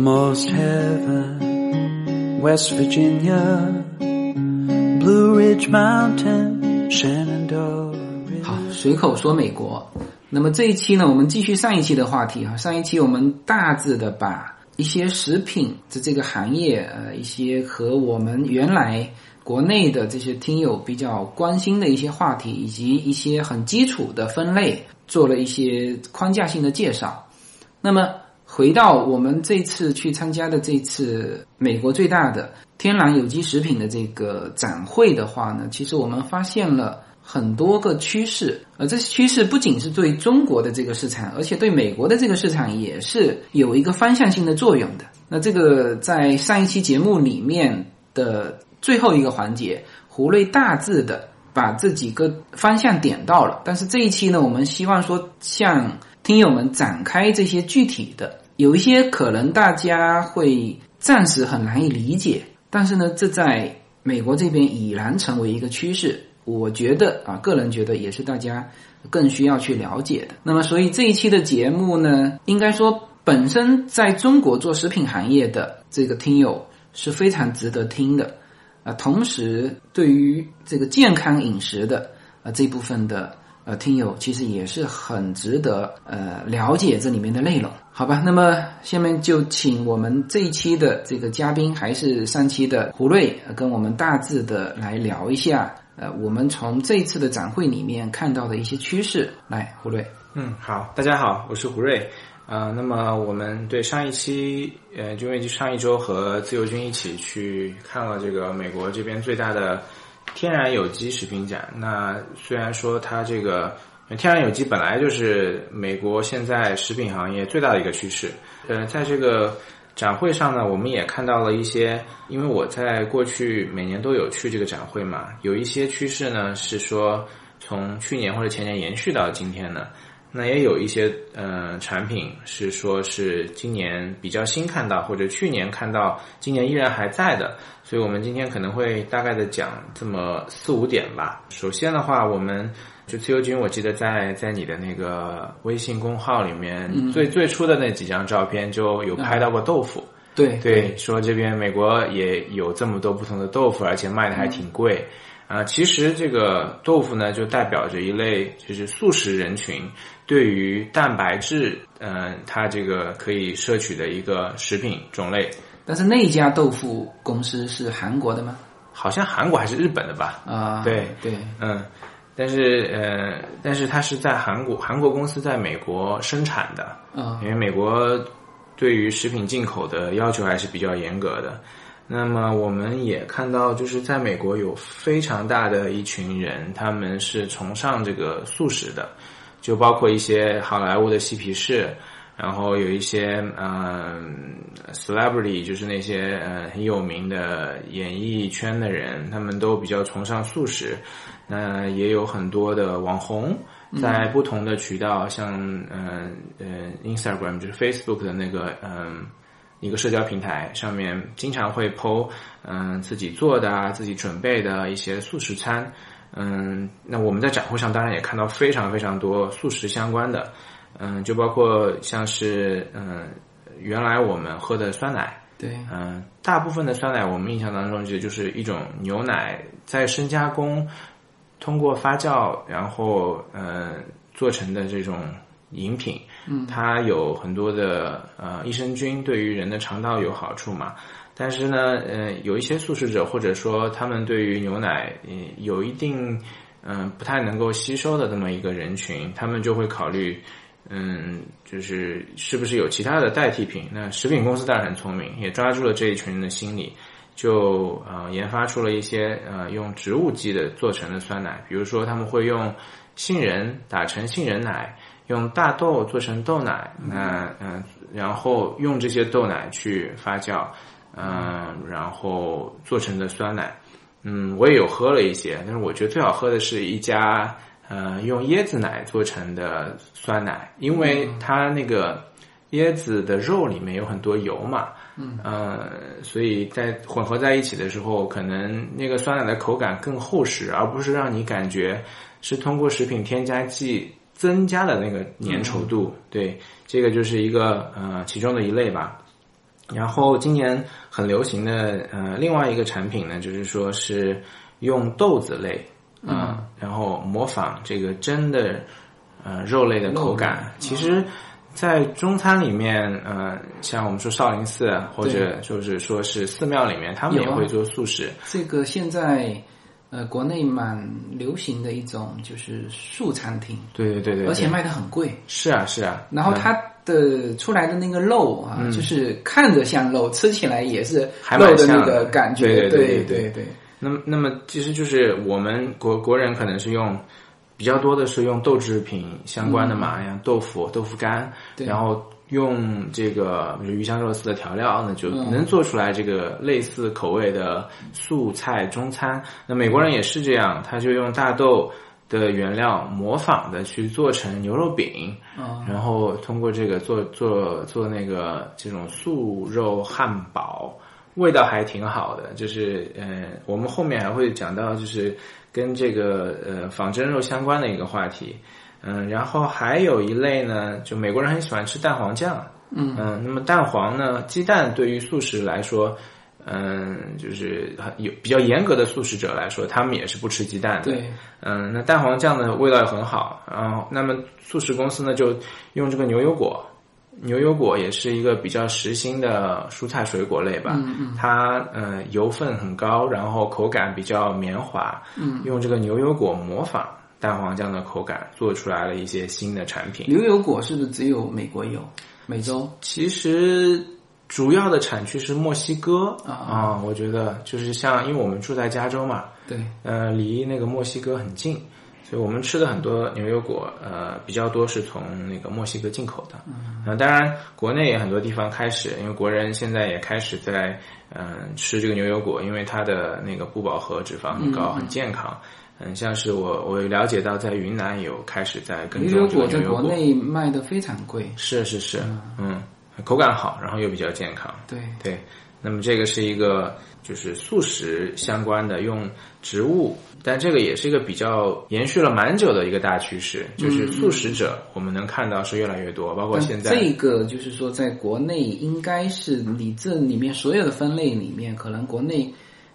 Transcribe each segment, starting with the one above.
Almost heaven, West Virginia, Blue Ridge Mountain, Shenandoah. 好，随口说美国。那么这一期呢，我们继续上一期的话题哈。上一期我们大致的把一些食品的这个行业，呃，一些和我们原来国内的这些听友比较关心的一些话题，以及一些很基础的分类，做了一些框架性的介绍。那么回到我们这次去参加的这次美国最大的天然有机食品的这个展会的话呢，其实我们发现了很多个趋势，呃，这些趋势不仅是对中国的这个市场，而且对美国的这个市场也是有一个方向性的作用的。那这个在上一期节目里面的最后一个环节，胡瑞大致的把这几个方向点到了，但是这一期呢，我们希望说向听友们展开这些具体的。有一些可能大家会暂时很难以理解，但是呢，这在美国这边已然成为一个趋势。我觉得啊，个人觉得也是大家更需要去了解的。那么，所以这一期的节目呢，应该说本身在中国做食品行业的这个听友是非常值得听的啊。同时，对于这个健康饮食的啊这部分的。呃，听友其实也是很值得呃了解这里面的内容，好吧？那么下面就请我们这一期的这个嘉宾，还是上期的胡瑞，跟我们大致的来聊一下，呃，我们从这一次的展会里面看到的一些趋势。来，胡瑞。嗯，好，大家好，我是胡瑞。呃，那么我们对上一期，呃，因为上一周和自由军一起去看了这个美国这边最大的。天然有机食品展，那虽然说它这个天然有机本来就是美国现在食品行业最大的一个趋势，呃，在这个展会上呢，我们也看到了一些，因为我在过去每年都有去这个展会嘛，有一些趋势呢是说从去年或者前年延续到今天的。那也有一些呃产品是说是今年比较新看到，或者去年看到，今年依然还在的，所以我们今天可能会大概的讲这么四五点吧。首先的话，我们就自由军，我记得在在你的那个微信公号里面，最最初的那几张照片就有拍到过豆腐。对对，说这边美国也有这么多不同的豆腐，而且卖的还挺贵。啊，其实这个豆腐呢，就代表着一类就是素食人群对于蛋白质，嗯，它这个可以摄取的一个食品种类。但是那家豆腐公司是韩国的吗？好像韩国还是日本的吧？啊，对对，嗯，但是呃，但是它是在韩国，韩国公司在美国生产的，啊，因为美国对于食品进口的要求还是比较严格的。那么我们也看到，就是在美国有非常大的一群人，他们是崇尚这个素食的，就包括一些好莱坞的嬉皮士，然后有一些嗯，celebrity，就是那些呃很有名的演艺圈的人，他们都比较崇尚素食。那也有很多的网红在不同的渠道，像嗯呃 Instagram，就是 Facebook 的那个嗯。一个社交平台上面经常会 PO，嗯，自己做的啊，自己准备的一些素食餐，嗯，那我们在展会上当然也看到非常非常多素食相关的，嗯，就包括像是嗯，原来我们喝的酸奶，对，嗯，大部分的酸奶我们印象当中就就是一种牛奶在深加工，通过发酵然后嗯做成的这种。饮品，嗯，它有很多的呃益生菌，对于人的肠道有好处嘛。但是呢，呃，有一些素食者或者说他们对于牛奶嗯有一定嗯不太能够吸收的这么一个人群，他们就会考虑嗯就是是不是有其他的代替品。那食品公司当然很聪明，也抓住了这一群人的心理，就呃研发出了一些呃用植物基的做成的酸奶，比如说他们会用杏仁打成杏仁奶。用大豆做成豆奶，那嗯，然后用这些豆奶去发酵，嗯，然后做成的酸奶，嗯，我也有喝了一些，但是我觉得最好喝的是一家，呃，用椰子奶做成的酸奶，因为它那个椰子的肉里面有很多油嘛，嗯，呃，所以在混合在一起的时候，可能那个酸奶的口感更厚实，而不是让你感觉是通过食品添加剂。增加的那个粘稠度，对，这个就是一个呃其中的一类吧。然后今年很流行的呃另外一个产品呢，就是说是用豆子类啊、然后模仿这个真的呃肉类的口感。其实，在中餐里面，呃，像我们说少林寺啊或者就是说是寺庙里面，他们也会做素食。这个现在呃国内蛮流行的一种就是素餐厅，对对对对，而且卖的很贵。是啊是啊，嗯然后它的出来的那个肉啊，就是看着像肉，吃起来也是肉的那个感觉。对对对对那么，那么其实就是我们国国人可能是用比较多的是用豆制品相关的嘛，像豆腐、豆腐干，然后用这个鱼香肉丝的调料，那就能做出来这个类似口味的素菜中餐。那美国人也是这样，他就用大豆。的原料模仿的去做成牛肉饼，哦然后通过这个做做做那个这种素肉汉堡，味道还挺好的。就是呃，我们后面还会讲到，就是跟这个呃仿真肉相关的一个话题。嗯，然后还有一类呢，就美国人很喜欢吃蛋黄酱。嗯那么蛋黄呢，鸡蛋对于素食来说。嗯，就是很有比较严格的素食者来说，他们也是不吃鸡蛋的。对，嗯，那蛋黄酱的味道也很好。然后，那么素食公司呢，就用这个牛油果。牛油果也是一个比较实心的蔬菜水果类吧，嗯嗯它呃油分很高，然后口感比较绵滑，嗯，用这个牛油果模仿蛋黄酱的口感，做出来了一些新的产品。牛油果是不是只有美国有？美洲其实主要的产区是墨西哥啊。我觉得就是像因为我们住在加州嘛，对，呃，离那个墨西哥很近，所以我们吃的很多牛油果，呃，比较多是从那个墨西哥进口的。嗯、当然，国内也很多地方开始，因为国人现在也开始在嗯、吃这个牛油果，因为它的那个不饱和脂肪很高，很健康。嗯，像是我我了解到，在云南有开始在耕牛油果在国内卖的非常贵。是是是，嗯，口感好，然后又比较健康。对，对，那么这个是一个就是素食相关的，用植物，但这个也是一个比较延续了蛮久的一个大趋势，就是素食者我们能看到是越来越多，包括现在这个就是说，在国内应该是你这里面所有的分类里面，可能国内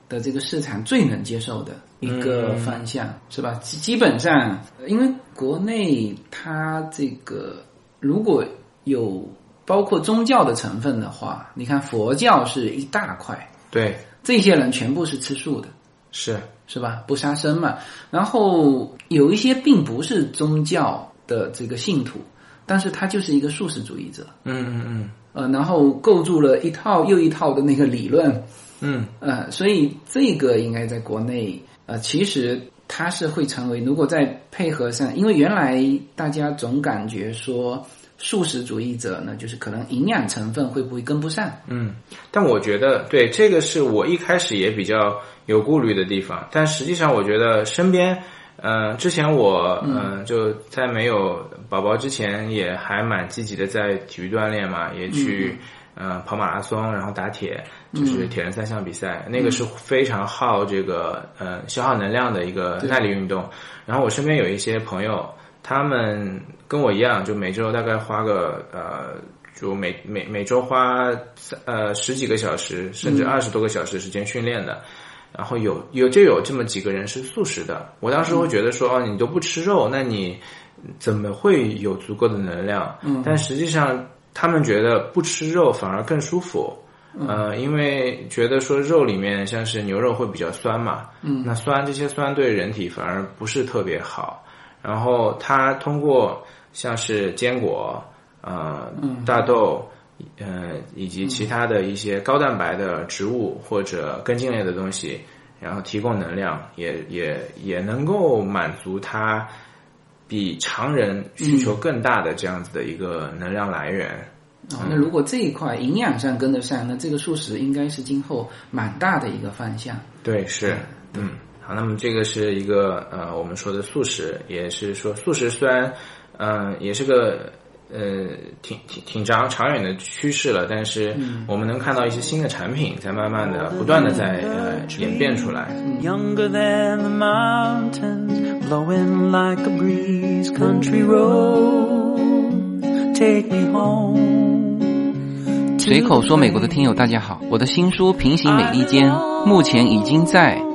的这个市场最能接受的一个嗯方向，是吧？基基本上，因为国内它这个如果有包括宗教的成分的话，你看佛教是一大块，对。这些人全部是吃素的。是。是吧？不杀生嘛。然后有一些并不是宗教的这个信徒，但是他就是一个素食主义者，嗯嗯嗯。呃，然后构筑了一套又一套的那个理论，嗯。呃，所以这个应该在国内，呃，其实它是会成为，如果再配合上，因为原来大家总感觉说素食主义者呢，就是可能营养成分会不会跟不上？嗯，但我觉得对这个是我一开始也比较有顾虑的地方，但实际上我觉得身边。呃，之前我呃就在没有宝宝之前，也还蛮积极的在体育锻炼嘛，也去、呃跑马拉松，然后打铁，就是铁人三项比赛，那个是非常耗这个呃消耗能量的一个耐力运动。然后我身边有一些朋友，他们跟我一样，就每周大概花个呃。就每每每周花呃十几个小时，甚至二十多个小时时间训练的，然后有有就有这么几个人是素食的。我当时会觉得说，哦，你都不吃肉，那你怎么会有足够的能量？嗯，但实际上他们觉得不吃肉反而更舒服。呃，因为觉得说肉里面像是牛肉会比较酸嘛，嗯，那酸这些酸对人体反而不是特别好。然后它通过像是坚果。呃，大豆，呃，以及其他的一些高蛋白的植物或者根茎类的东西，然后提供能量，也也也能够满足它比常人需求更大的这样子的一个能量来源。哦，那如果这一块营养上跟得上，那这个素食应该是今后蛮大的一个方向。对，是，嗯，好，那么这个是一个呃，我们说的素食，也是说素食虽然，嗯、也是个。呃，挺挺挺长长远的趋势了，但是我们能看到一些新的产品在慢慢的、不断的在呃演变出来。Younger than the mountains, blowing like a breeze, country road, take me home. 随口说美国的听友大家好，我的新书《平行美利坚》目前已经在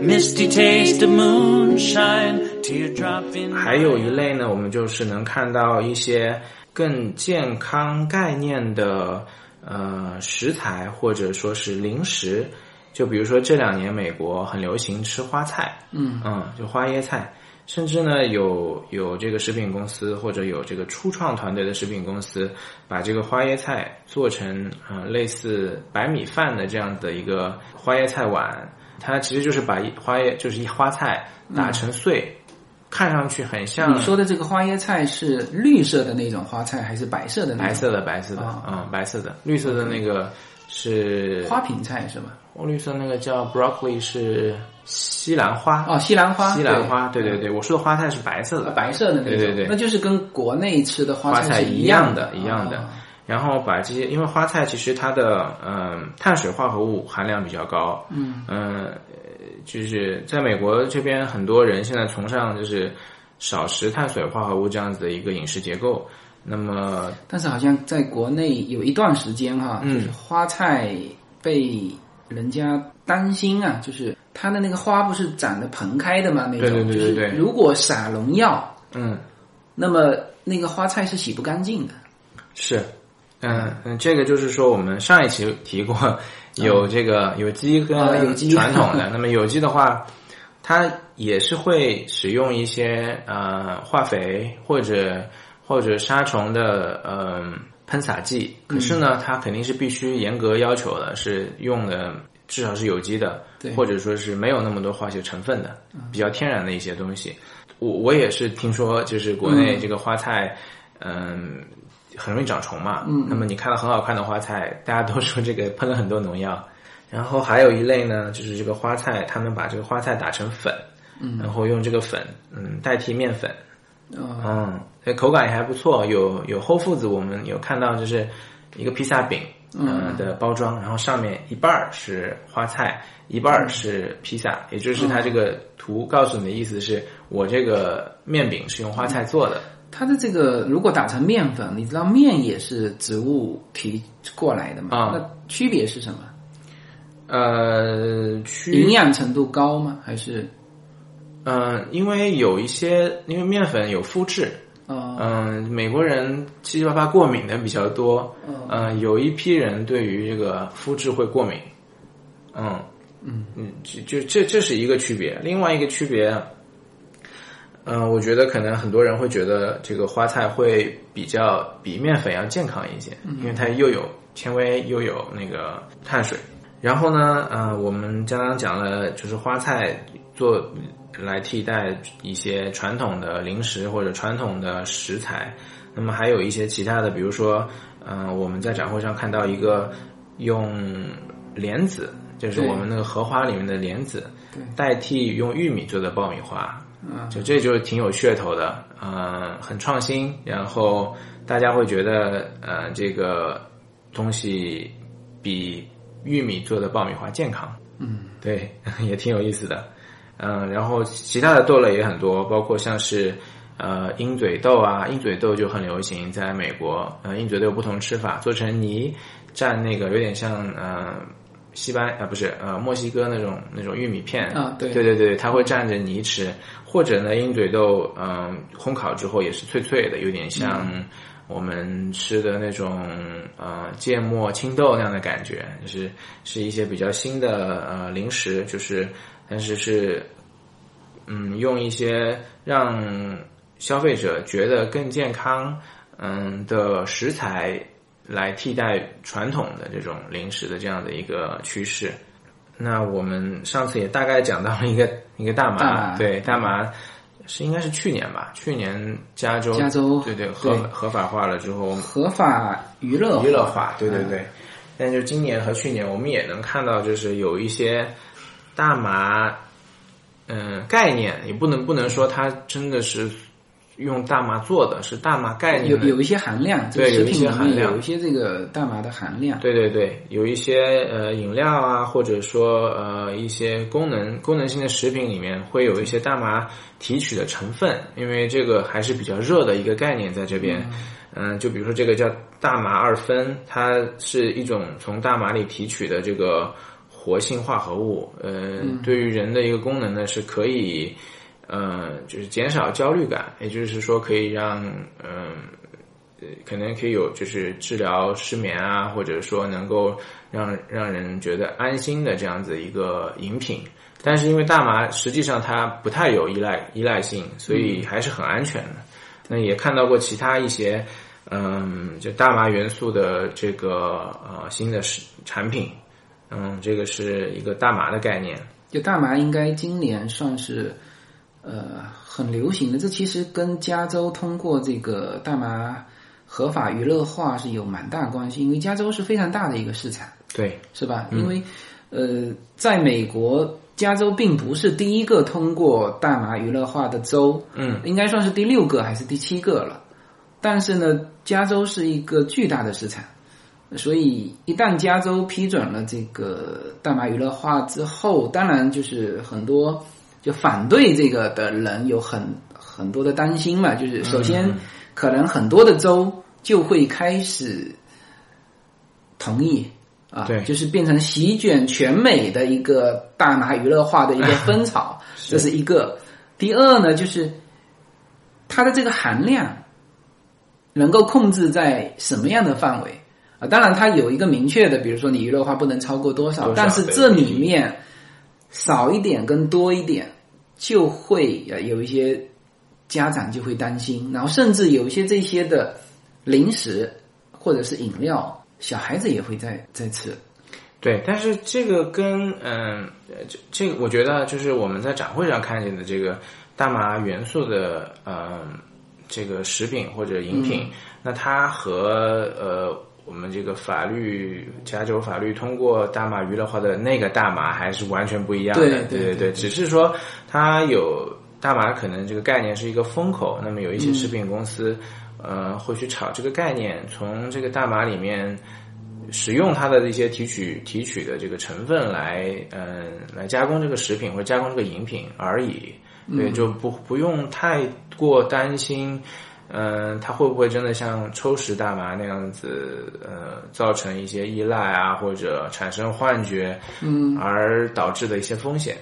Misty taste of moonshine, teardrop in 还有一类呢，我们就是能看到一些更健康概念的呃食材或者说是零食，就比如说这两年美国很流行吃花菜，嗯。嗯，就花椰菜，甚至呢有有这个食品公司或者有这个初创团队的食品公司，把这个花椰菜做成呃类似白米饭的这样的一个花椰菜碗，它其实就是把一花叶就是一花菜打成碎，看上去很像你说的这个花椰菜是绿色的那种花菜，还是白色的那种？白色的白色的，啊嗯，白色的，绿色的那个是花瓶菜是吧？哦绿色那个叫 broccoli 是西兰花哦，西兰花，西兰花，对对对对，我说的花菜是白色的，白色的那种，对对对那就是跟国内吃的花花菜是一样的，一样的哦。然后把这些，因为花菜其实它的嗯、碳水化合物含量比较高，嗯。呃就是在美国这边很多人现在崇尚就是少食碳水化合物这样子的一个饮食结构。那么但是好像在国内有一段时间哈，嗯。就是花菜被人家担心啊，就是它的那个花不是长得蓬开的嘛，那种，对对对对对。就是如果撒农药，嗯。那么那个花菜是洗不干净的。是，嗯嗯，这个就是说我们上一期提过有这个有机跟传统的，那么有机的话，它也是会使用一些呃化肥或者或者杀虫的呃喷洒剂，可是呢，它肯定是必须严格要求的，是用的至少是有机的，对。或者说是没有那么多化学成分的，比较天然的一些东西。我我也是听说，就是国内这个花菜，嗯。很容易长虫嘛，嗯，那么你看到很好看的花菜，大家都说这个喷了很多农药，然后还有一类呢，就是这个花菜，他们把这个花菜打成粉，嗯，然后用这个粉，嗯，代替面粉，哦。嗯，这口感也还不错，有有 Whole Foods 我们有看到就是一个披萨饼，嗯、的包装，然后上面一半儿是花菜，一半儿是披萨，也就是它这个图告诉你的意思是我这个面饼是用花菜做的，它的这个如果打成面粉，你知道面也是植物提过来的嘛？啊那区别是什么？呃，区营养程度高吗？还是嗯，因为有一些，因为面粉有麸质，呃嗯，美国人七七八八过敏的比较多，嗯，有一批人对于这个麸质会过敏，嗯嗯嗯，就就这这是一个区别，另外一个区别，嗯，我觉得可能很多人会觉得这个花菜会比较比面粉要健康一些，因为它又有纤维又有那个碳水。然后呢，呃，我们刚刚讲了，就是花菜做来替代一些传统的零食或者传统的食材。那么还有一些其他的，比如说，呃，我们在展会上看到一个用莲子，就是我们那个荷花里面的莲子，代替用玉米做的爆米花。嗯。就这就挺有噱头的，呃，很创新，然后大家会觉得，呃，这个东西比玉米做的爆米花健康，嗯，对，也挺有意思的，嗯、然后其他的豆类也很多，包括像是呃鹰嘴豆啊，鹰嘴豆就很流行，在美国，呃，鹰嘴豆有不同吃法，做成泥蘸那个有点像呃西班啊、不是呃墨西哥那种那种玉米片。啊对。对对对，它会蘸着泥吃，或者呢鹰嘴豆嗯、烘烤之后也是脆脆的，有点像我们吃的那种呃芥末青豆那样的感觉，就是是一些比较新的呃零食，就是但是是嗯用一些让消费者觉得更健康嗯的食材来替代传统的这种零食的这样的一个趋势。那我们上次也大概讲到了一个 一个大麻，大麻对大麻是应该是去年吧？去年加州加州对对合对合法化了之后，合法娱乐娱乐化，对对对。但就今年和去年，我们也能看到，就是有一些大麻，嗯，概念也不能不能说它真的是用大麻做的，是大麻概念有有一些含量，对有一些含量有一些这个大麻的含量。对对对，有一些呃饮料啊，或者说呃一些功能功能性的食品里面会有一些大麻提取的成分，因为这个还是比较热的一个概念在这边。嗯、就比如说这个叫大麻二酚，它是一种从大麻里提取的这个活性化合物。呃，对于人的一个功能呢，是可以呃就是减少焦虑感，也就是说可以让嗯。呃，可能可以有就是治疗失眠啊，或者说能够让让人觉得安心的这样子一个饮品。但是因为大麻实际上它不太有依赖依赖性，所以还是很安全的。那也看到过其他一些，嗯，就大麻元素的这个呃新的食产品，嗯，这个是一个大麻的概念。就大麻应该今年算是呃很流行的，这其实跟加州通过这个大麻合法娱乐化是有蛮大关系，因为加州是非常大的一个市场，对，是吧？因为呃，在美国，加州并不是第一个通过大麻娱乐化的州，嗯，应该算是第六个还是第七个了。但是呢，加州是一个巨大的市场，所以一旦加州批准了这个大麻娱乐化之后，当然就是很多就反对这个的人有很很多的担心嘛。就是首先，可能很多的州就会开始同意啊，对就是变成席卷全美的一个大麻娱乐化的一个风潮，这是一个。第二呢，就是它的这个含量能够控制在什么样的范围啊？当然，它有一个明确的，比如说你娱乐化不能超过多少，多少但是这里面少一点跟多一点，就会呃有一些家长就会担心，然后甚至有一些这些的零食或者是饮料，小孩子也会在在吃。对，但是这个跟嗯，呃这这个我觉得就是我们在展会上看见的这个大麻元素的嗯这个食品或者饮品，那它和呃我们这个法律加州法律通过大麻娱乐化的那个大麻还是完全不一样的。对对对对只是说它有大麻可能这个概念是一个风口，那么有一些食品公司。呃，会去炒这个概念，从这个大麻里面使用它的一些提取提取的这个成分来，嗯、来加工这个食品或者加工这个饮品而已。对，就不不用太过担心，嗯、它会不会真的像抽食大麻那样子，呃，造成一些依赖啊，或者产生幻觉，嗯，而导致的一些风险。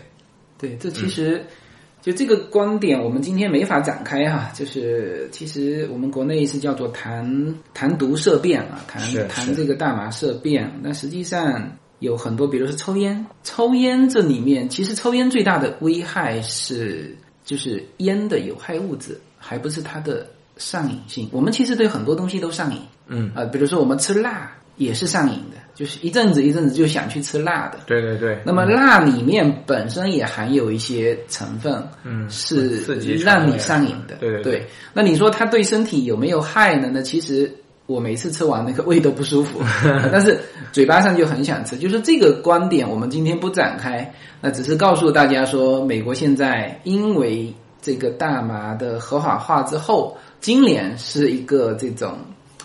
对，这其实、就这个观点，我们今天没法展开哈。就是其实我们国内是叫做谈谈毒色变啊，谈是谈这个大麻色变。但实际上有很多，比如说抽烟，抽烟这里面其实抽烟最大的危害是就是烟的有害物质，还不是它的上瘾性。我们其实对很多东西都上瘾，嗯啊、比如说我们吃辣也是上瘾的，就是一阵子一阵子就想去吃辣的。对对对。那么辣里面本身也含有一些成分，嗯是让你上瘾的。对对对那你说它对身体有没有害呢？那其实我每次吃完那个胃都不舒服，但是嘴巴上就很想吃。就是这个观点，我们今天不展开，那只是告诉大家说，美国现在因为这个大麻的合法化之后，今年是一个这种，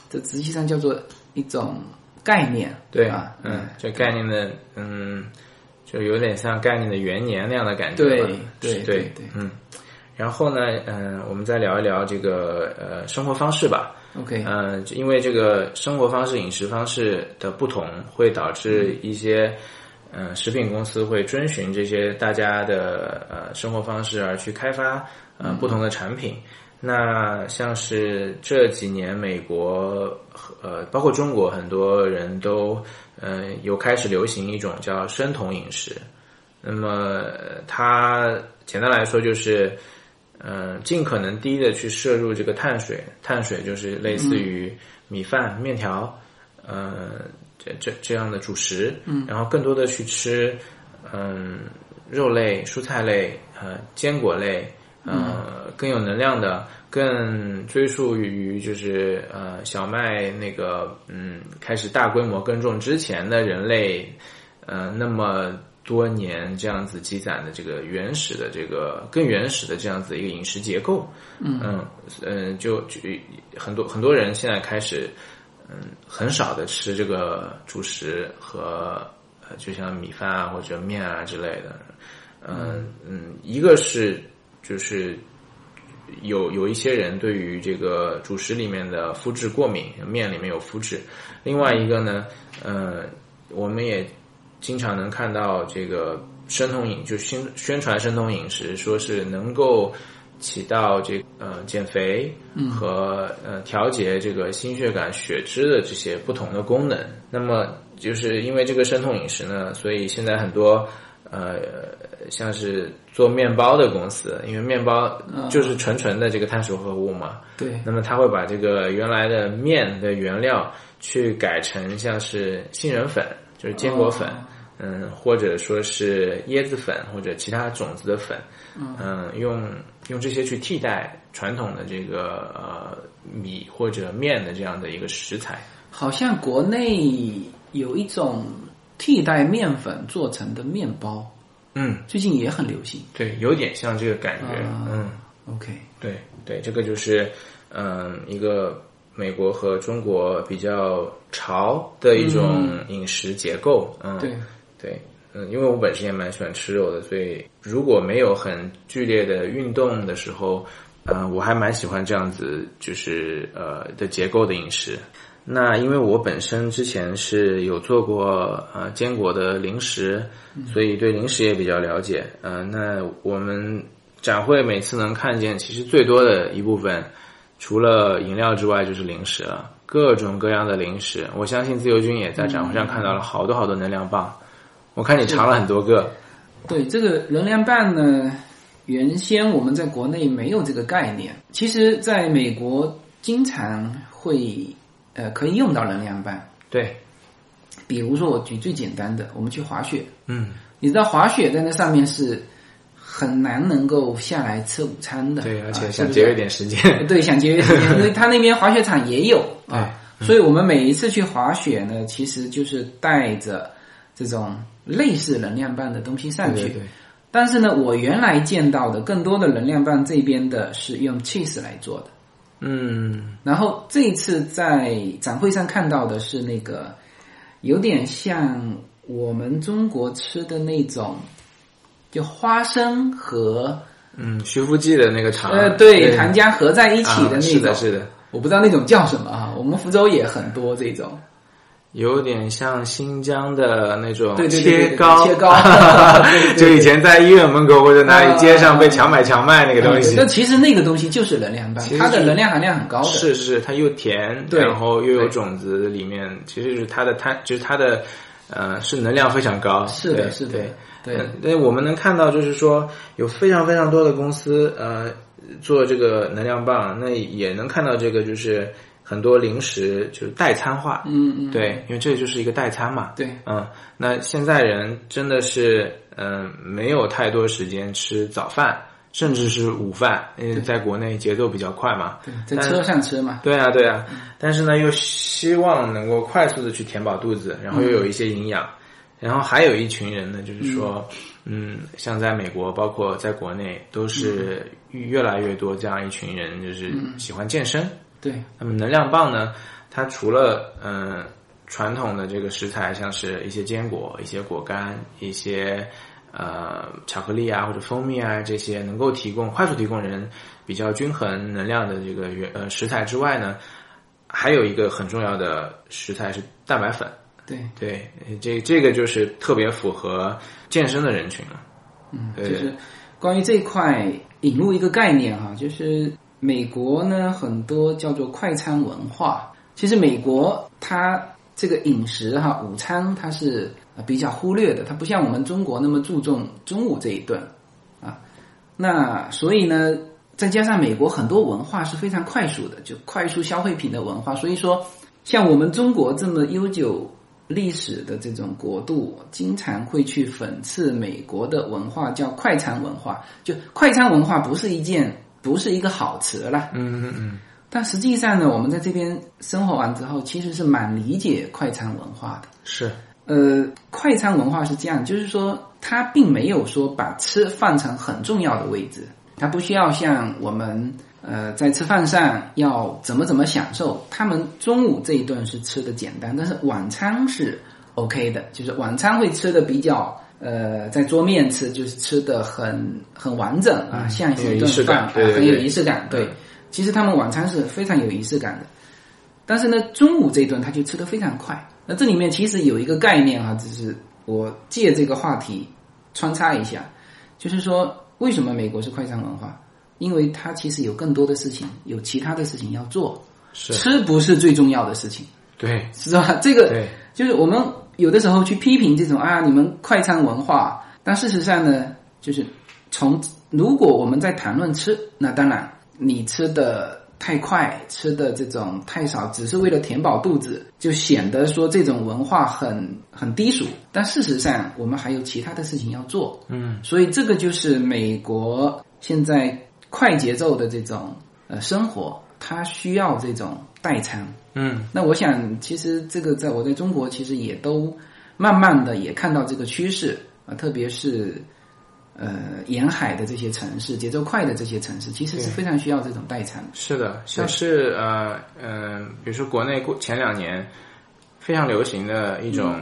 这实际上叫做一种概念，对啊，嗯，这概念的，嗯，就有点像概念的元年那样的感觉对对对对对嗯。然后呢，嗯，我们再聊一聊这个呃生活方式吧。OK，嗯，因为这个生活方式、饮食方式的不同，会导致一些嗯、呃食品公司会遵循这些大家的呃生活方式而去开发呃不同的产品。那像是这几年美国呃包括中国很多人都呃有开始流行一种叫生酮饮食。那么呃它简单来说就是。嗯、呃，尽可能低的去摄入这个碳水，碳水就是类似于米饭、面条，呃，这这这样的主食，嗯，然后更多的去吃，嗯、肉类、蔬菜类，呃，坚果类，呃，更有能量的，更追溯于就是呃小麦那个嗯开始大规模耕种之前的人类，呃那么多年这样子积攒的这个原始的这个更原始的这样子一个饮食结构，嗯。嗯嗯就就很多很多人现在开始嗯很少的吃这个主食和呃就像米饭啊或者面啊之类的，嗯。嗯一个是就是。有有一些人对于这个主食里面的麸质过敏，面里面有麸质。另外一个呢，呃，我们也经常能看到这个生酮饮，就宣宣传生酮饮食，说是能够起到这呃减肥和呃调节这个心血管血脂的这些不同的功能。那么就是因为这个生酮饮食呢，所以现在很多呃。像是做面包的公司，因为面包就是纯纯的这个碳水化合物嘛。对。那么他会把这个原来的面的原料去改成像是杏仁粉，就是坚果粉，嗯，或者说是椰子粉或者其他种子的粉，嗯，用用这些去替代传统的这个呃米或者面的这样的一个食材。好像国内有一种替代面粉做成的面包。嗯，最近也很流行，对，有点像这个感觉。嗯，OK，对对，这个就是嗯一个美国和中国比较潮的一种饮食结构。嗯，对对，嗯，因为我本身也蛮喜欢吃肉的，所以如果没有很剧烈的运动的时候，嗯，我还蛮喜欢这样子，就是呃的结构的饮食。那因为我本身之前是有做过呃坚果的零食，所以对零食也比较了解。呃，那我们展会每次能看见，其实最多的一部分，除了饮料之外就是零食了，各种各样的零食。我相信自由军也在展会上看到了好多好多能量棒，我看你尝了很多个。对这个能量棒呢，原先我们在国内没有这个概念，其实在美国经常会。呃，可以用到能量棒。对，比如说我举最简单的，我们去滑雪。嗯，你知道滑雪在那上面是很难能够下来吃午餐的。对，而且 想节约点时间。对，想节约时间，因为他那边滑雪场也有啊，所以我们每一次去滑雪呢，其实就是带着这种类似能量棒的东西上去。对。但是呢，我原来见到的更多的能量棒这边的是用 cheese 来做的。嗯，然后这一次在展会上看到的是那个，有点像我们中国吃的那种，就花生和嗯徐福记的那个糖，呃，对，糖浆合在一起的那种，是的，是的，我不知道那种叫什么啊，我们福州也很多这种。有点像新疆的那种切糕，切糕，就以前在医院门口或者哪里街上被强买强卖那个东西。那其实那个东西就是能量棒，它的能量含量很高的。是是，它又甜，然后又有种子，里面其实是它的它，就是它的呃是能量非常高。是的，是的，对。那我们能看到，就是说有非常非常多的公司呃做这个能量棒，那也能看到这个就是。很多零食就是代餐化，嗯嗯，对，因为这就是一个代餐嘛，对，嗯，那现在人真的是，嗯，没有太多时间吃早饭，甚至是午饭，因为在国内节奏比较快嘛，在车上吃嘛，对啊对啊，但是呢，又希望能够快速的去填饱肚子，然后又有一些营养，然后还有一群人呢，就是说，嗯，像在美国，包括在国内，都是越来越多这样一群人，就是喜欢健身。对，那么能量棒呢？它除了嗯传统的这个食材，像是一些坚果、一些果干、一些呃巧克力啊或者蜂蜜啊这些能够提供快速提供人比较均衡能量的这个原呃食材之外呢，还有一个很重要的食材是蛋白粉。对对，这这个就是特别符合健身的人群了。嗯，就是关于这一块引入一个概念哈，就是。美国呢，很多叫做快餐文化。其实美国它这个饮食哈，午餐它是比较忽略的，它不像我们中国那么注重中午这一顿啊。那所以呢，再加上美国很多文化是非常快速的，就快速消费品的文化。所以说，像我们中国这么悠久历史的这种国度，经常会去讽刺美国的文化叫快餐文化。就快餐文化不是一件。不是一个好词了。嗯嗯嗯，但实际上呢，我们在这边生活完之后，其实是蛮理解快餐文化的。是，呃，快餐文化是这样，就是说它并没有说把吃放成很重要的位置，它不需要像我们呃在吃饭上要怎么怎么享受。他们中午这一顿是吃的简单，但是晚餐是 OK 的，就是晚餐会吃的比较。呃，在桌面吃就是吃的很很完整啊，像是一顿饭，很有仪式感。对，其实他们晚餐是非常有仪式感的，但是呢，中午这一顿他就吃的非常快。那这里面其实有一个概念哈，就是我借这个话题穿插一下，就是说为什么美国是快餐文化？因为它其实有更多的事情，有其他的事情要做，吃不是最重要的事情。对，是吧？这个就是我们。有的时候去批评这种啊，你们快餐文化，但事实上呢，就是从如果我们在谈论吃，那当然你吃的太快，吃的这种太少，只是为了填饱肚子，就显得说这种文化很很低俗。但事实上，我们还有其他的事情要做，嗯，所以这个就是美国现在快节奏的这种呃生活，它需要这种代餐。嗯，那我想，其实这个在我在中国，其实也都慢慢的也看到这个趋势啊，特别是呃沿海的这些城市，节奏快的这些城市，其实是非常需要这种代餐。是的，像是呃嗯，比如说国内过前两年非常流行的一种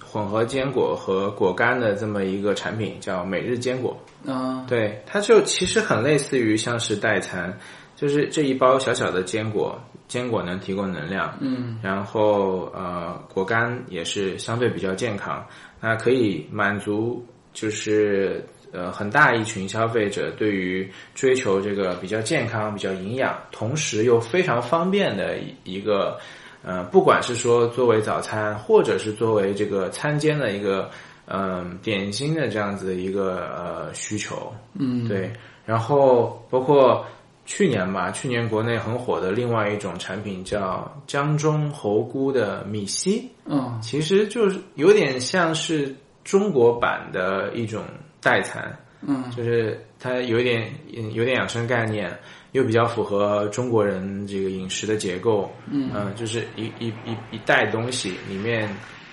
混合坚果和果干的这么一个产品，叫每日坚果。啊，对，它就其实很类似于像是代餐，就是这一包小小的坚果。坚果能提供能量，嗯，然后呃，果干也是相对比较健康，那可以满足就是呃很大一群消费者对于追求这个比较健康、比较营养，同时又非常方便的一个呃，不管是说作为早餐，或者是作为这个餐间的一个嗯点心的这样子的一个呃需求，嗯，对，然后包括。去年吧，去年国内很火的另外一种产品叫江中猴菇的米稀，嗯，其实就是有点像是中国版的一种代餐，嗯，就是它有点有点养生概念，又比较符合中国人这个饮食的结构，嗯，就是一一一一袋东西里面。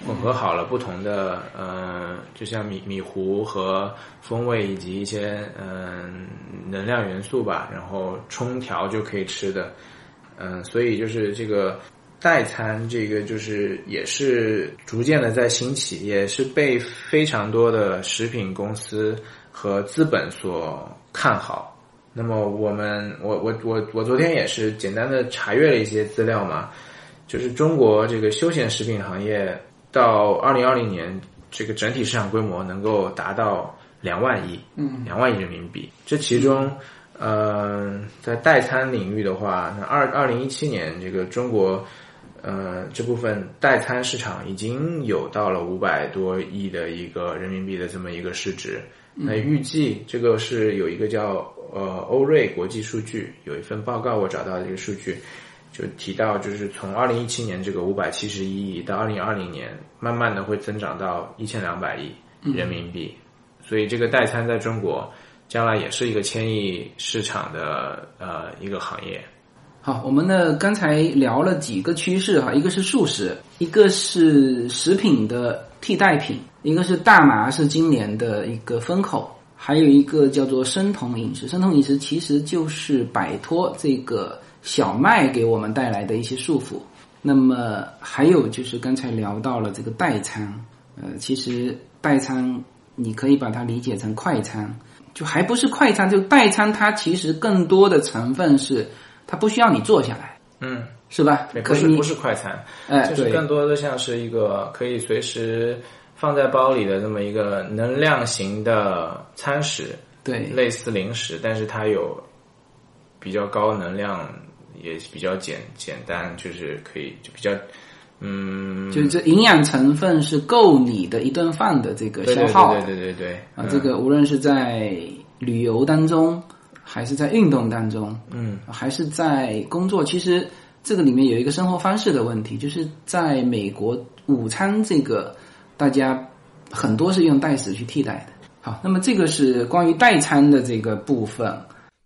混合好了不同的，呃，就像米米糊和风味以及一些嗯能量元素吧，然后冲调就可以吃的，嗯，所以就是这个代餐，这个就是也是逐渐的在兴起，也是被非常多的食品公司和资本所看好。那么我们，我我我我昨天也是简单的查阅了一些资料嘛，就是中国这个休闲食品行业。到二零二零年，这个整体市场规模能够达到两万亿，嗯，两万亿人民币。这其中，呃，在代餐领域的话，那二二零一七年这个中国，呃，这部分代餐市场已经有到了五百多亿的一个人民币的这么一个市值。那预计这个是有一个叫呃欧瑞国际数据有一份报告，我找到这个数据。就提到，就是从二零一七年这个五百七十一亿到二零二零年，慢慢的会增长到一千两百亿人民币，所以这个代餐在中国将来也是一个千亿市场的呃一个行业。好，我们呢刚才聊了几个趋势哈，一个是素食，一个是食品的替代品，一个是大麻是今年的一个风口，还有一个叫做生酮饮食。生酮饮食其实就是摆脱这个。小麦给我们带来的一些束缚，那么还有就是刚才聊到了这个代餐，呃，其实代餐你可以把它理解成快餐，就还不是快餐，就代餐它其实更多的成分是它不需要你坐下来，嗯，是吧？不是不是快餐，哎，就是更多的像是一个可以随时放在包里的这么一个能量型的餐食，对，类似零食，但是它有比较高能量。也比较简简单，就是可以就比较，嗯，就是这营养成分是够你的一顿饭的这个消耗，对对对对对啊，这个无论是在旅游当中，还是在运动当中，嗯，还是在工作，其实这个里面有一个生活方式的问题，就是在美国午餐这个大家很多是用代食去替代的。好，那么这个是关于代餐的这个部分。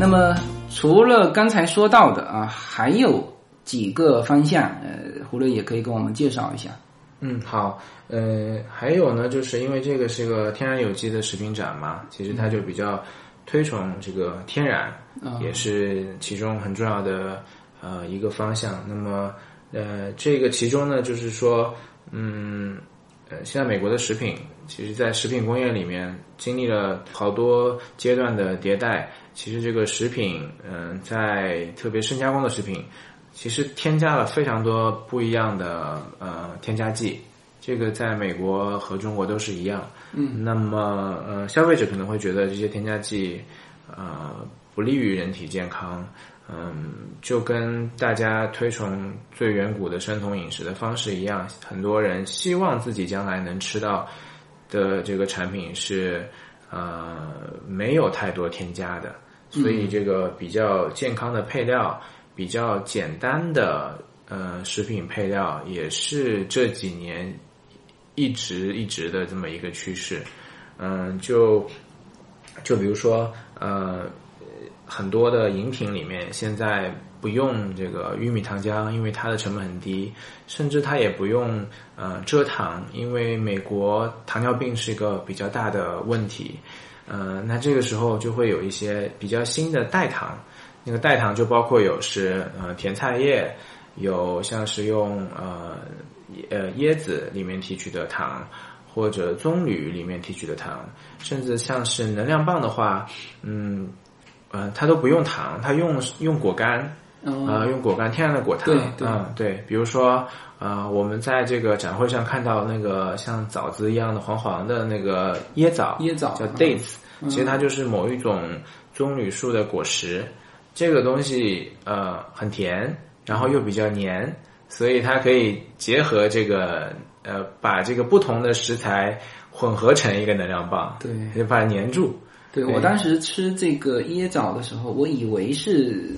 那么，除了刚才说到的啊，还有几个方向，呃，胡乐也可以跟我们介绍一下。嗯，好，呃，还有呢，就是因为这个是个天然有机的食品展嘛，其实它就比较推崇这个天然，也是其中很重要的呃一个方向。那么，呃，这个其中呢，就是说，嗯，呃，现在美国的食品，其实在食品工业里面经历了好多阶段的迭代。其实这个食品，嗯，在特别深加工的食品，其实添加了非常多不一样的呃添加剂。这个在美国和中国都是一样。嗯。那么呃，消费者可能会觉得这些添加剂呃不利于人体健康。嗯，就跟大家推崇最远古的生酮饮食的方式一样，很多人希望自己将来能吃到的这个产品是。呃，没有太多添加的，所以这个比较健康的配料，比较简单的呃食品配料，也是这几年一直一直的这么一个趋势。嗯，就就比如说呃，很多的饮品里面现在。不用这个玉米糖浆，因为它的成本很低，甚至它也不用呃蔗糖，因为美国糖尿病是一个比较大的问题。呃，那这个时候就会有一些比较新的代糖，那个代糖就包括有是呃甜菜叶，有像是用呃呃椰子里面提取的糖，或者棕榈里面提取的糖，甚至像是能量棒的话，嗯呃它都不用糖，它用用果干。呃，用果干天然的果糖，嗯，对，比如说，呃，我们在这个展会上看到那个像枣子一样的黄黄的那个椰枣，椰枣叫 dates，其实它就是某一种棕榈树的果实，这个东西呃很甜，然后又比较黏，所以它可以结合这个呃把这个不同的食材混合成一个能量棒，对，就把它粘住。对我当时吃这个椰枣的时候，我以为是。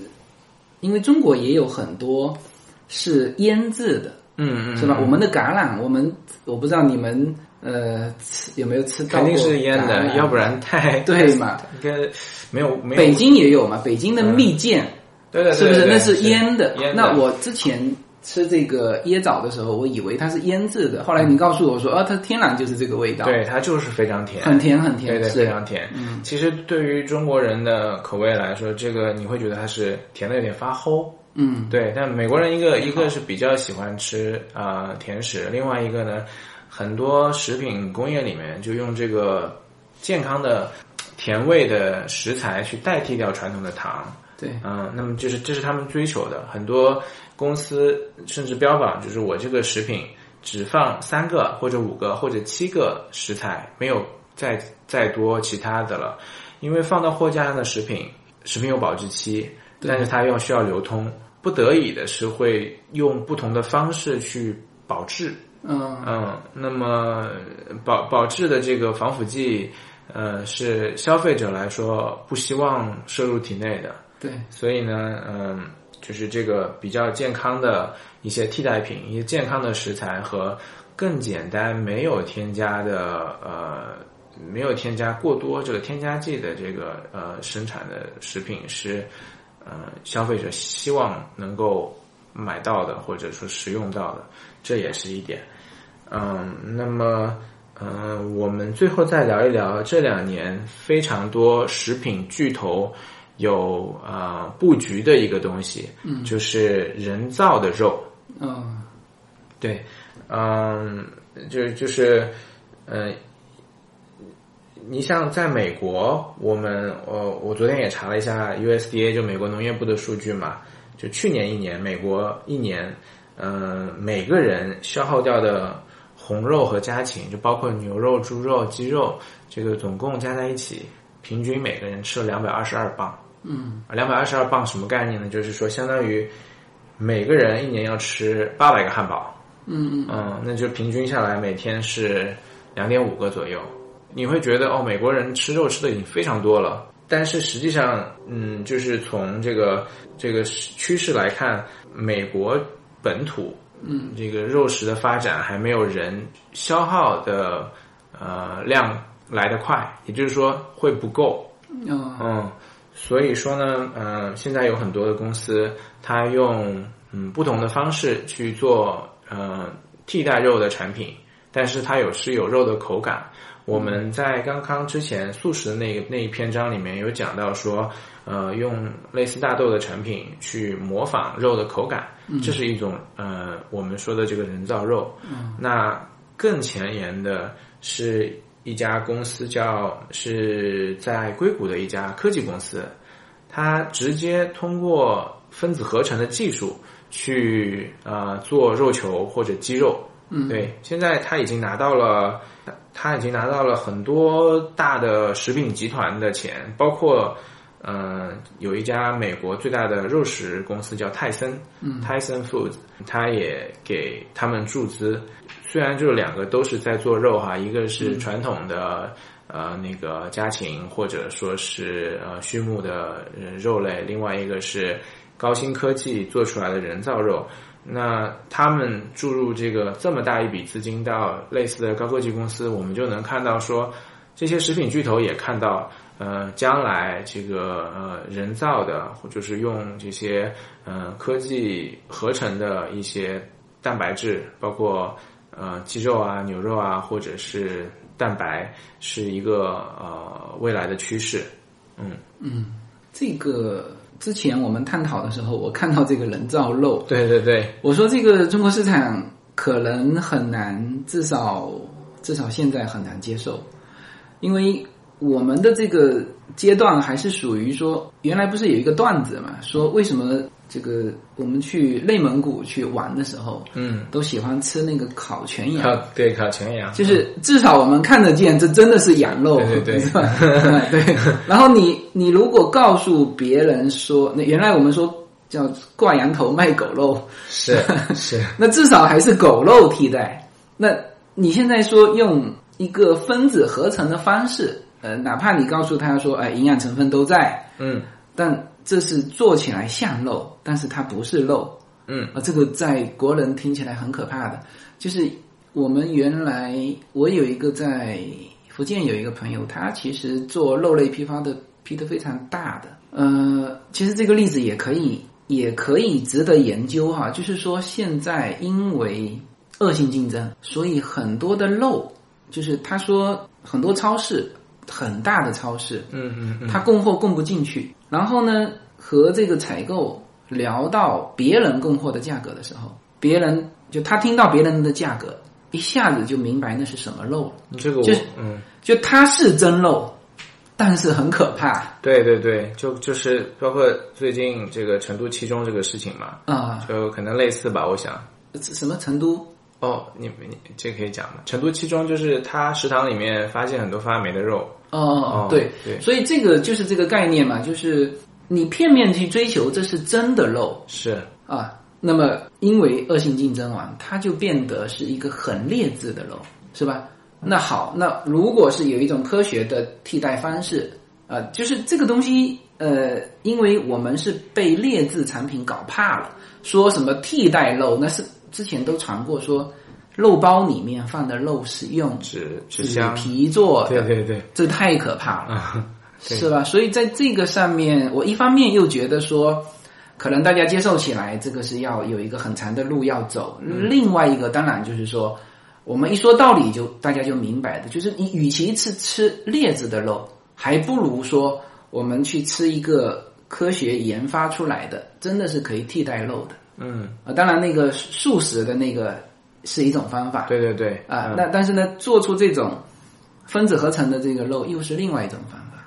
因为中国也有很多是腌制的，嗯嗯，是吧？我们的橄榄，我们我不知道你们呃吃有没有吃到肯定是腌的，要不然太对嘛？应该没有没有。北京也有嘛？北京的蜜饯，对对，是不是那是腌的？那我之前。吃这个椰枣的时候，我以为它是腌制的，后来你告诉我说，哦，它天然就是这个味道。对，它就是非常甜，很甜很甜，对对，非常甜。嗯，其实对于中国人的口味来说，这个你会觉得它是甜的有点发齁。嗯，对。但美国人一个一个是比较喜欢吃啊甜食，另外一个呢，很多食品工业里面就用这个健康的甜味的食材去代替掉传统的糖。对，嗯，那么就是这是他们追求的很多。公司甚至标榜，就是我这个食品只放三个或者五个或者七个食材，没有再再多其他的了。因为放到货架上的食品，食品有保质期，但是它要需要流通，不得已的是会用不同的方式去保质。嗯嗯，那么保保质的这个防腐剂，呃，是消费者来说不希望摄入体内的。对，所以呢，嗯。就是这个比较健康的一些替代品，一些健康的食材和更简单、没有添加的呃，没有添加过多这个添加剂的这个呃生产的食品是呃消费者希望能够买到的或者说食用到的，这也是一点。嗯，那么嗯，我们最后再聊一聊这两年非常多食品巨头有呃布局的一个东西，嗯，就是人造的肉。嗯对，嗯，就就是，嗯、你像在美国，我们我我昨天也查了一下 USDA 就美国农业部的数据嘛，就去年一年，美国一年，嗯、每个人消耗掉的红肉和家禽，就包括牛肉、猪肉、鸡肉，这个总共加在一起，平均每个人吃了两百二十二磅。嗯，两百二十二磅什么概念呢？就是说相当于每个人一年要吃八百个汉堡。嗯嗯，那就平均下来每天是两点五个左右。你会觉得哦，美国人吃肉吃的已经非常多了，但是实际上，嗯，就是从这个这个趋势来看，美国本土，嗯，这个肉食的发展还没有人消耗的呃量来得快，也就是说会不够。嗯嗯，所以说呢，嗯、现在有很多的公司，它用嗯不同的方式去做呃替代肉的产品，但是它有是有肉的口感。我们在刚刚之前素食的那个那一篇章里面有讲到说，呃，用类似大豆的产品去模仿肉的口感，这是一种呃我们说的这个人造肉。那更前沿的是一家公司叫是在硅谷的一家科技公司，它直接通过分子合成的技术去呃做肉球或者肌肉。嗯，对，现在它已经拿到了，它已经拿到了很多大的食品集团的钱，包括。呃，有一家美国最大的肉食公司叫泰森，嗯，Tyson Foods，它也给他们注资。虽然就是两个都是在做肉哈，一个是传统的、呃那个家禽或者说是呃畜牧的呃肉类，另外一个是高新科技做出来的人造肉。那他们注入这个这么大一笔资金到类似的高科技公司，我们就能看到说，这些食品巨头也看到，呃，将来这个呃人造的，或者是用这些呃科技合成的一些蛋白质，包括呃鸡肉啊、牛肉啊，或者是蛋白，是一个呃未来的趋势。嗯。嗯这个之前我们探讨的时候，我看到这个人造肉，对对对，我说这个中国市场可能很难，至少至少现在很难接受，因为我们的这个阶段还是属于说，原来不是有一个段子嘛，说为什么这个我们去内蒙古去玩的时候，嗯，都喜欢吃那个烤全羊，烤对烤全羊，就是至少我们看得见，这真的是羊肉，对？对。然后你你如果告诉别人说，那原来我们说叫挂羊头卖狗肉，是 是，那至少还是狗肉替代。那你现在说用一个分子合成的方式，呃，哪怕你告诉他说，哎，营养成分都在，嗯但这是做起来像肉，但是它不是肉。嗯啊，这个在国人听起来很可怕的。就是我们原来我有一个在福建有一个朋友，他其实做肉类批发的批的非常大的。呃，其实这个例子也可以也可以值得研究哈。就是说现在因为恶性竞争，所以很多的肉，就是他说很多超市很大的超市，嗯嗯嗯，他供货供不进去，然后呢和这个采购聊到别人供货的价格的时候，别人就他听到别人的价格，一下子就明白那是什么肉了，这个我就嗯。就它是真肉，但是很可怕。对对对，就就是包括最近这个成都七中这个事情嘛，啊、就可能类似吧，我想。什么成都哦，你你这可以讲吗？成都七中就是他食堂里面发现很多发霉的肉，哦哦哦对对所以这个就是这个概念嘛，就是你片面去追求这是真的肉是啊，那么因为恶性竞争啊，它就变得是一个很劣质的肉，是吧？那好，那如果是有一种科学的替代方式，呃，就是这个东西，呃，因为我们是被劣质产品搞怕了，说什么替代肉，那是之前都传过说，肉包里面放的肉是用纸纸皮做的，对对对，这太可怕了。啊，是吧？所以在这个上面，我一方面又觉得说，可能大家接受起来，这个是要有一个很长的路要走。另外一个，当然就是说，我们一说道理就大家就明白的，就是你与其是吃劣质的肉，还不如说我们去吃一个科学研发出来的，真的是可以替代肉的。嗯，啊，当然那个素食的那个是一种方法。对对对，啊，嗯那但是呢，做出这种分子合成的这个肉又是另外一种方法。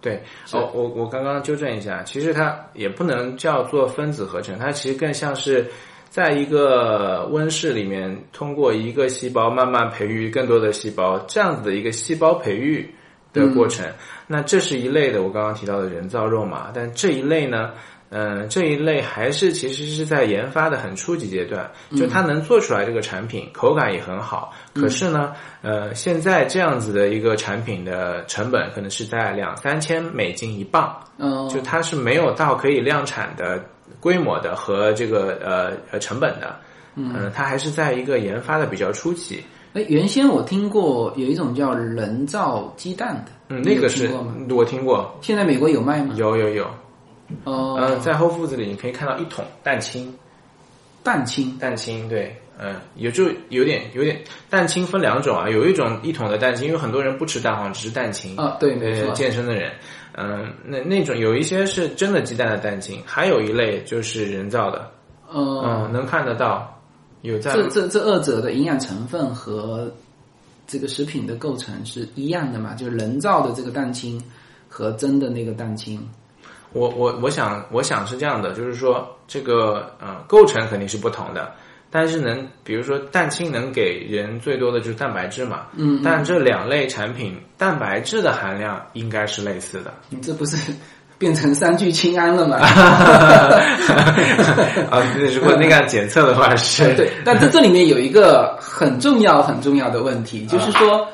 对，哦，我我刚刚纠正一下，其实它也不能叫做分子合成，它其实更像是在一个温室里面，通过一个细胞慢慢培育更多的细胞，这样子的一个细胞培育的过程。那这是一类的，我刚刚提到的人造肉嘛，但这一类呢？嗯，这一类还是其实是在研发的很初级阶段，就它能做出来这个产品，口感也很好。可是呢，呃，现在这样子的一个产品的成本可能是在两三千美金一磅，嗯，就它是没有到可以量产的规模的和这个呃呃成本的。嗯，它还是在一个研发的比较初期。哎，原先我听过有一种叫人造鸡蛋的，嗯，那个是？我听过，现在美国有卖吗？有有有。哦，嗯，在 Whole Foods 里你可以看到一桶蛋清。蛋清，蛋清对，嗯，也就有点有点蛋清分两种啊，有一种一桶的蛋清，因为很多人不吃蛋黄，只是蛋清。啊，对，没对错，健身的人，嗯，那那种有一些是真的鸡蛋的蛋清，还有一类就是人造的，呃，嗯，能看得到，有在这这这二者的营养成分和这个食品的构成是一样的嘛？就是人造的这个蛋清和真的那个蛋清，我我我想我想是这样的，就是说这个呃构成肯定是不同的，但是能比如说蛋清能给人最多的就是蛋白质嘛，嗯，但这两类产品蛋白质的含量应该是类似的。你这不是 变成三聚氰胺了吗？啊，如果那个检测的话是，对，但这这里面有一个很重要很重要的问题，就是说，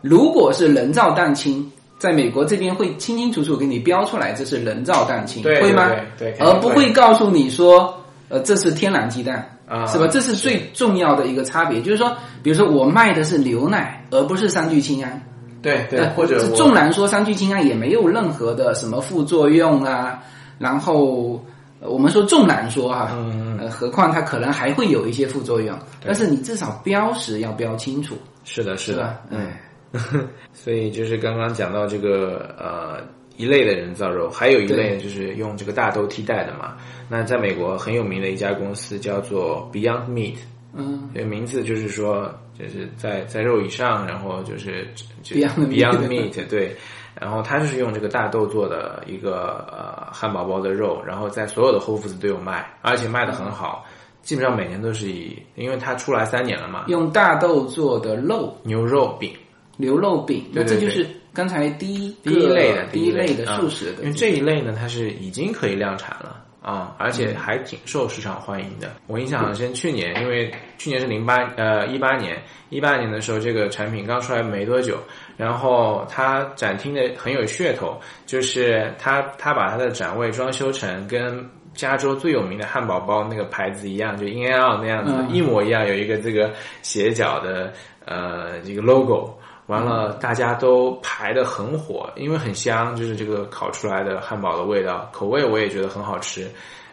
如果是人造蛋清，在美国这边会清清楚楚给你标出来这是人造蛋清，对会吗？对对对而不会告诉你说，呃，这是天然鸡蛋。啊是吧？这是最重要的一个差别，就是说，比如说我卖的是牛奶，而不是三聚氰胺。对对，呃或者我纵然说三聚氰胺也没有任何的什么副作用啊，然后呃我们说纵然说哈、嗯呃，何况它可能还会有一些副作用，但是你至少标识要标清楚，是的，是的？嗯，所以就是刚刚讲到这个呃一类的人造肉，还有一类就是用这个大豆替代的嘛。那在美国很有名的一家公司叫做 Beyond Meat，嗯，这个名字就是说就是在在肉以上，然后就是就 Beyond Beyond Meat 对。然后它就是用这个大豆做的一个呃汉堡包的肉，然后在所有的 Whole Foods 都有卖，而且卖的很好，基本上每年都是以，因为它出来三年了嘛，用大豆做的肉。牛肉饼，牛肉饼，那这就是刚才第一第一类的第一类的啊素食的，因为这一类呢，它是已经可以量产了啊，而且还挺受市场欢迎的。我印象很深，去年因为去年是零八呃一八年，一八年的时候这个产品刚出来没多久，然后它展厅的很有噱头，就是它它把它的展位装修成跟。加州最有名的汉堡包那个牌子一样，就 In and Out 那样子，嗯一模一样，有一个这个斜角的呃这个 logo，完了，大家都排的很火，因为很香，就是这个烤出来的汉堡的味道，口味我也觉得很好吃。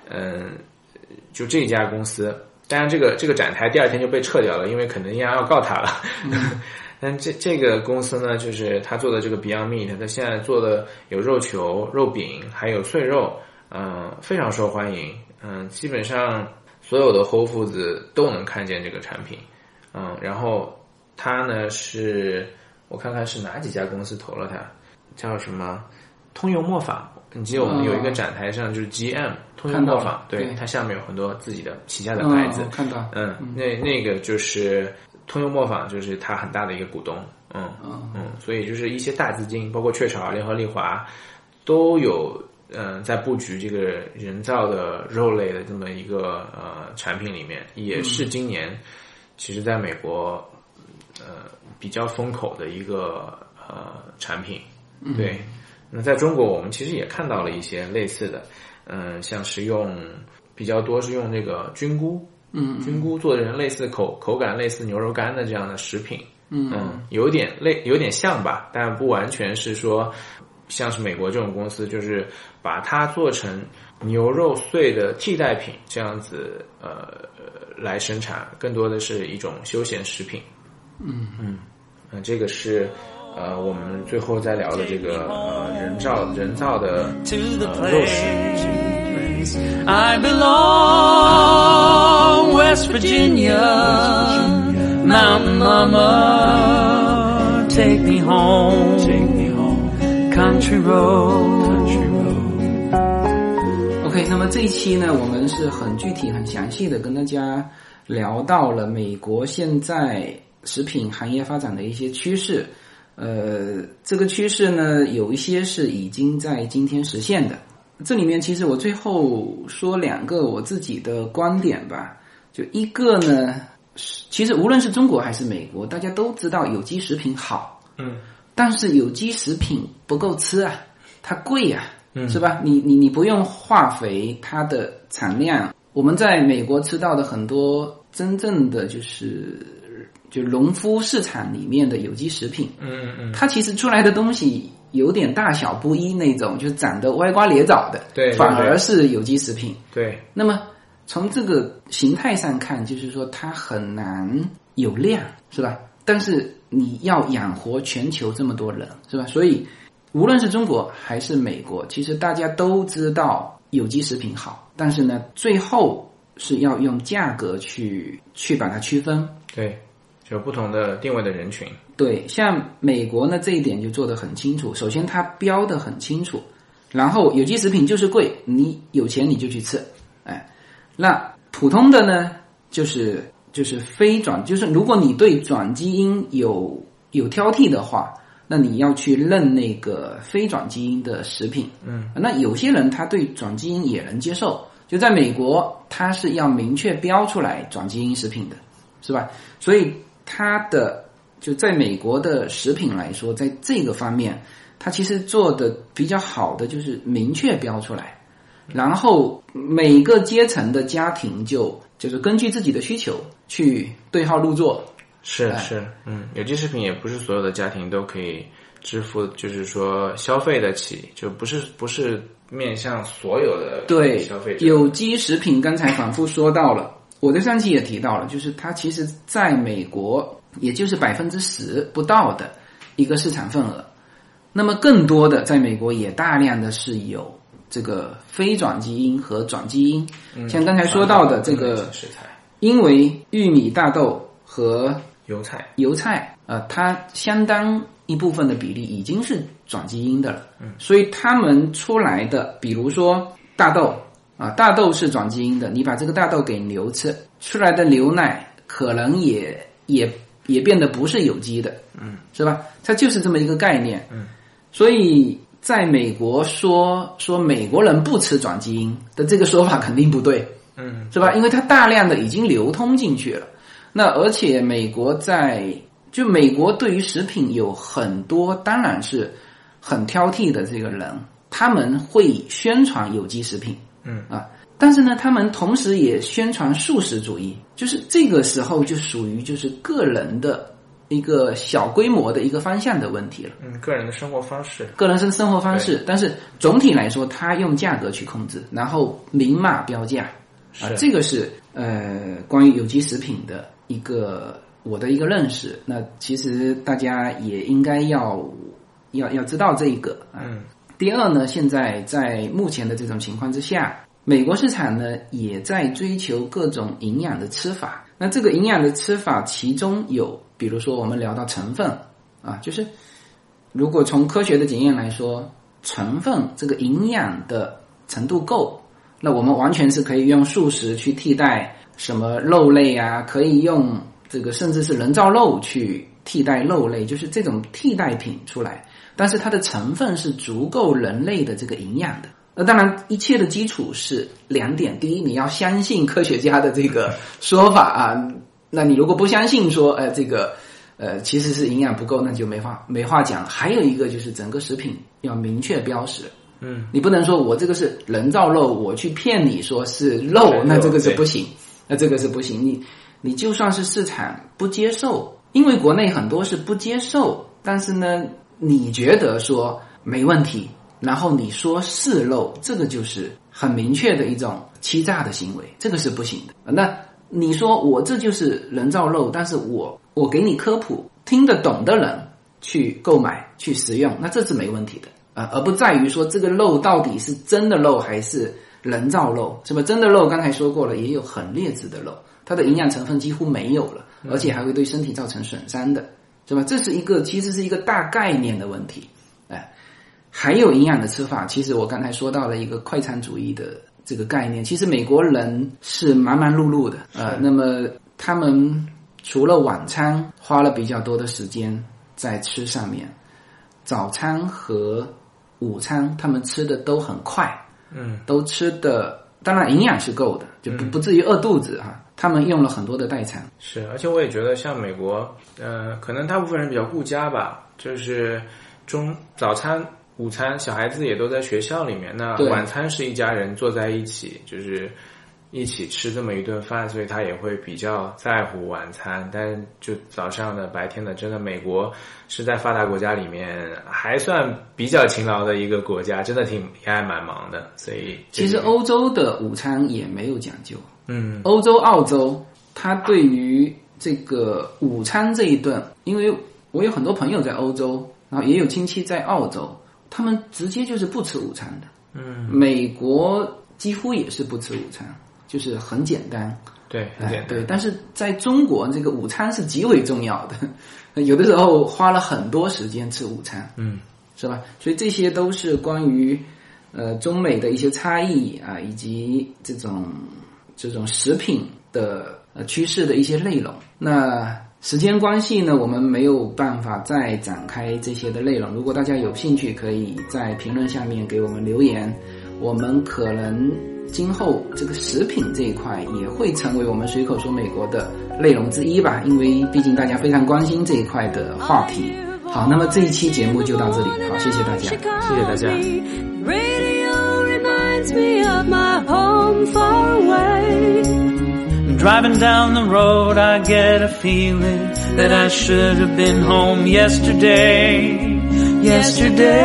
嗯，就这家公司，当然这个这个展台第二天就被撤掉了，因为肯德基要告他了。但这这个公司呢，就是他做的这个 Beyond Meat，他现在做的有肉球、肉饼，还有碎肉，嗯、非常受欢迎。嗯、基本上所有的 Whole Foods 都能看见这个产品。嗯，然后它呢是，我看看是哪几家公司投了它，叫什么通用磨坊。你记得我们有一个展台上就是 GM 通用磨坊看到了，对它下面有很多自己的旗下的牌子。嗯看到，嗯，那那个就是通用磨坊，就是它很大的一个股东。嗯嗯嗯，所以就是一些大资金，包括雀巢、联合利华，都有嗯、呃在布局这个人造的肉类的这么一个呃产品里面，也是今年其实在美国呃比较风口的一个呃产品。对，那在中国我们其实也看到了一些类似的，嗯、像是用比较多是用这个菌菇。嗯菌菇做成类似口口感类似牛肉干的这样的食品，嗯嗯，有点类有点像吧，但不完全是说像是美国这种公司，就是把它做成牛肉碎的替代品，这样子呃来生产，更多的是一种休闲食品。嗯嗯嗯，这个是呃我们最后再聊的这个呃人造人造的呃肉食。I belong, West Virginia, Mountain Mama, take me home, take me home, country road, country road. OK，那么这一期呢，我们是很具体、很详细的跟大家聊到了美国现在食品行业发展的一些趋势。呃，这个趋势呢，有一些是已经在今天实现的。这里面其实我最后说两个我自己的观点吧。就一个呢，是其实无论是中国还是美国，大家都知道有机食品好，嗯但是有机食品不够吃啊，它贵呀啊，是吧？你你你不用化肥，它的产量，我们在美国吃到的很多真正的就是就农夫市场里面的有机食品，嗯嗯，它其实出来的东西有点大小不一那种，就长得歪瓜裂枣的，对对反而是有机食品。对，那么从这个形态上看，就是说它很难有量，是吧？但是你要养活全球这么多人，是吧？所以无论是中国还是美国，其实大家都知道有机食品好，但是呢，最后是要用价格去去把它区分。对，就不同的定位的人群。对，像美国呢这一点就做得很清楚。首先，它标的很清楚，然后有机食品就是贵，你有钱你就去吃，哎，那普通的呢，就是就是非转，就是如果你对转基因有有挑剔的话，那你要去认那个非转基因的食品。嗯，那有些人他对转基因也能接受，就在美国，他是要明确标出来转基因食品的，是吧？所以它的就在美国的食品来说，在这个方面，它其实做的比较好的就是明确标出来，然后每个阶层的家庭就就是根据自己的需求去对号入座。哎是是，嗯，有机食品也不是所有的家庭都可以支付，就是说消费得起，就不是不是面向所有的对消费者。有机食品，刚才反复说到了，我在上期也提到了，就是它其实在美国也就是百分之十不到的一个市场份额，那么更多的在美国也大量的是有这个非转基因和转基因，像刚才说到的这个，食材、因为玉米、大豆和油菜，油菜，呃，它相当一部分的比例已经是转基因的了，嗯，所以他们出来的，比如说大豆啊，大豆是转基因的，你把这个大豆给牛吃，出来的牛奶可能也也也变得不是有机的，嗯，是吧？它就是这么一个概念，嗯，所以在美国说说美国人不吃转基因的这个说法肯定不对，嗯，是吧？因为它大量的已经流通进去了。那而且美国在就美国对于食品有很多当然是很挑剔的这个人，他们会宣传有机食品，嗯啊，但是呢，他们同时也宣传素食主义，就是这个时候就属于就是个人的一个小规模的一个方向的问题了。嗯，个人的生活方式，个人生生活方式，但是总体来说，他用价格去控制，然后明码标价啊，这个是呃关于有机食品的一个我的一个认识。那其实大家也应该要要要知道这一个啊。嗯第二呢，现在在目前的这种情况之下，美国市场呢也在追求各种营养的吃法。那这个营养的吃法，其中有比如说我们聊到成分啊，就是如果从科学的检验来说，成分这个营养的程度够，那我们完全是可以用素食去替代什么肉类啊，可以用这个甚至是人造肉去替代肉类，就是这种替代品出来。但是它的成分是足够人类的这个营养的。那当然，一切的基础是两点：第一，你要相信科学家的这个说法啊。那你如果不相信说，呃，这个呃其实是营养不够，那就没话没话讲。还有一个就是整个食品要明确标识，嗯，你不能说我这个是人造肉，我去骗你说是肉，那这个是不行，那这个是不行。你你就算是市场不接受，因为国内很多是不接受，但是呢，你觉得说没问题。然后你说是漏，这个就是很明确的一种欺诈的行为，这个是不行的。那你说我这就是人造肉，但是我我给你科普，听得懂的人去购买去食用，那这是没问题的啊，而不在于说这个肉到底是真的肉还是人造肉，是吧？真的肉刚才说过了，也有很劣质的肉，它的营养成分几乎没有了，而且还会对身体造成损伤的，是吧？这是一个其实是一个大概念的问题，哎，还有营养的吃法，其实我刚才说到了一个快餐主义的这个概念，其实美国人是忙忙碌碌的，呃，那么他们除了晚餐花了比较多的时间在吃上面，早餐和午餐他们吃的都很快，嗯，都吃的当然营养是够的，就不不至于饿肚子哈。他们用了很多的代餐，是，而且我也觉得像美国，呃，可能大部分人比较顾家吧，就是中早餐、午餐，小孩子也都在学校里面，那晚餐是一家人坐在一起，就是一起吃这么一顿饭，所以他也会比较在乎晚餐。但就早上的、白天的，真的美国是在发达国家里面还算比较勤劳的一个国家，真的挺也还蛮忙的，所以其实欧洲的午餐也没有讲究。嗯欧洲、澳洲，它对于这个午餐这一顿，因为我有很多朋友在欧洲，然后也有亲戚在澳洲，他们直接就是不吃午餐的。嗯，美国几乎也是不吃午餐，就是很简单。对，很简单，哎对，但是在中国，这个午餐是极为重要的，有的时候花了很多时间吃午餐，嗯是吧？所以这些都是关于呃中美的一些差异啊，以及这种这种食品的呃趋势的一些内容。那时间关系呢，我们没有办法再展开这些的内容。如果大家有兴趣，可以在评论下面给我们留言，我们可能今后这个食品这一块也会成为我们随口说美国的内容之一吧，因为毕竟大家非常关心这一块的话题。好，那么这一期节目就到这里，好，谢谢大家。谢谢大家。Home far away. Driving down the road, I get a feeling that I should have been home yesterday. Yesterday.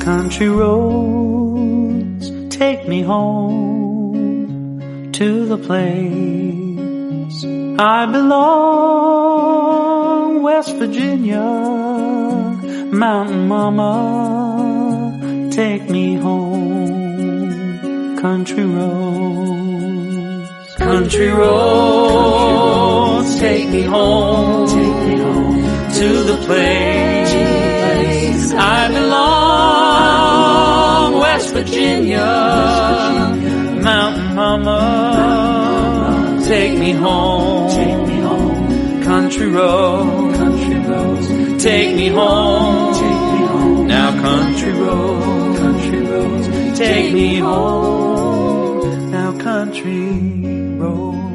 Country roads take me home to the place I belong. West Virginia, mountain mama, take me home. Country roads, country roads, take me home, take me home. To the place I belong. West Virginia, mountain mama, take me home, take me home. Country roads, country roads, take me home, take me home. Now country roads, country roads, take me home. Now country roads.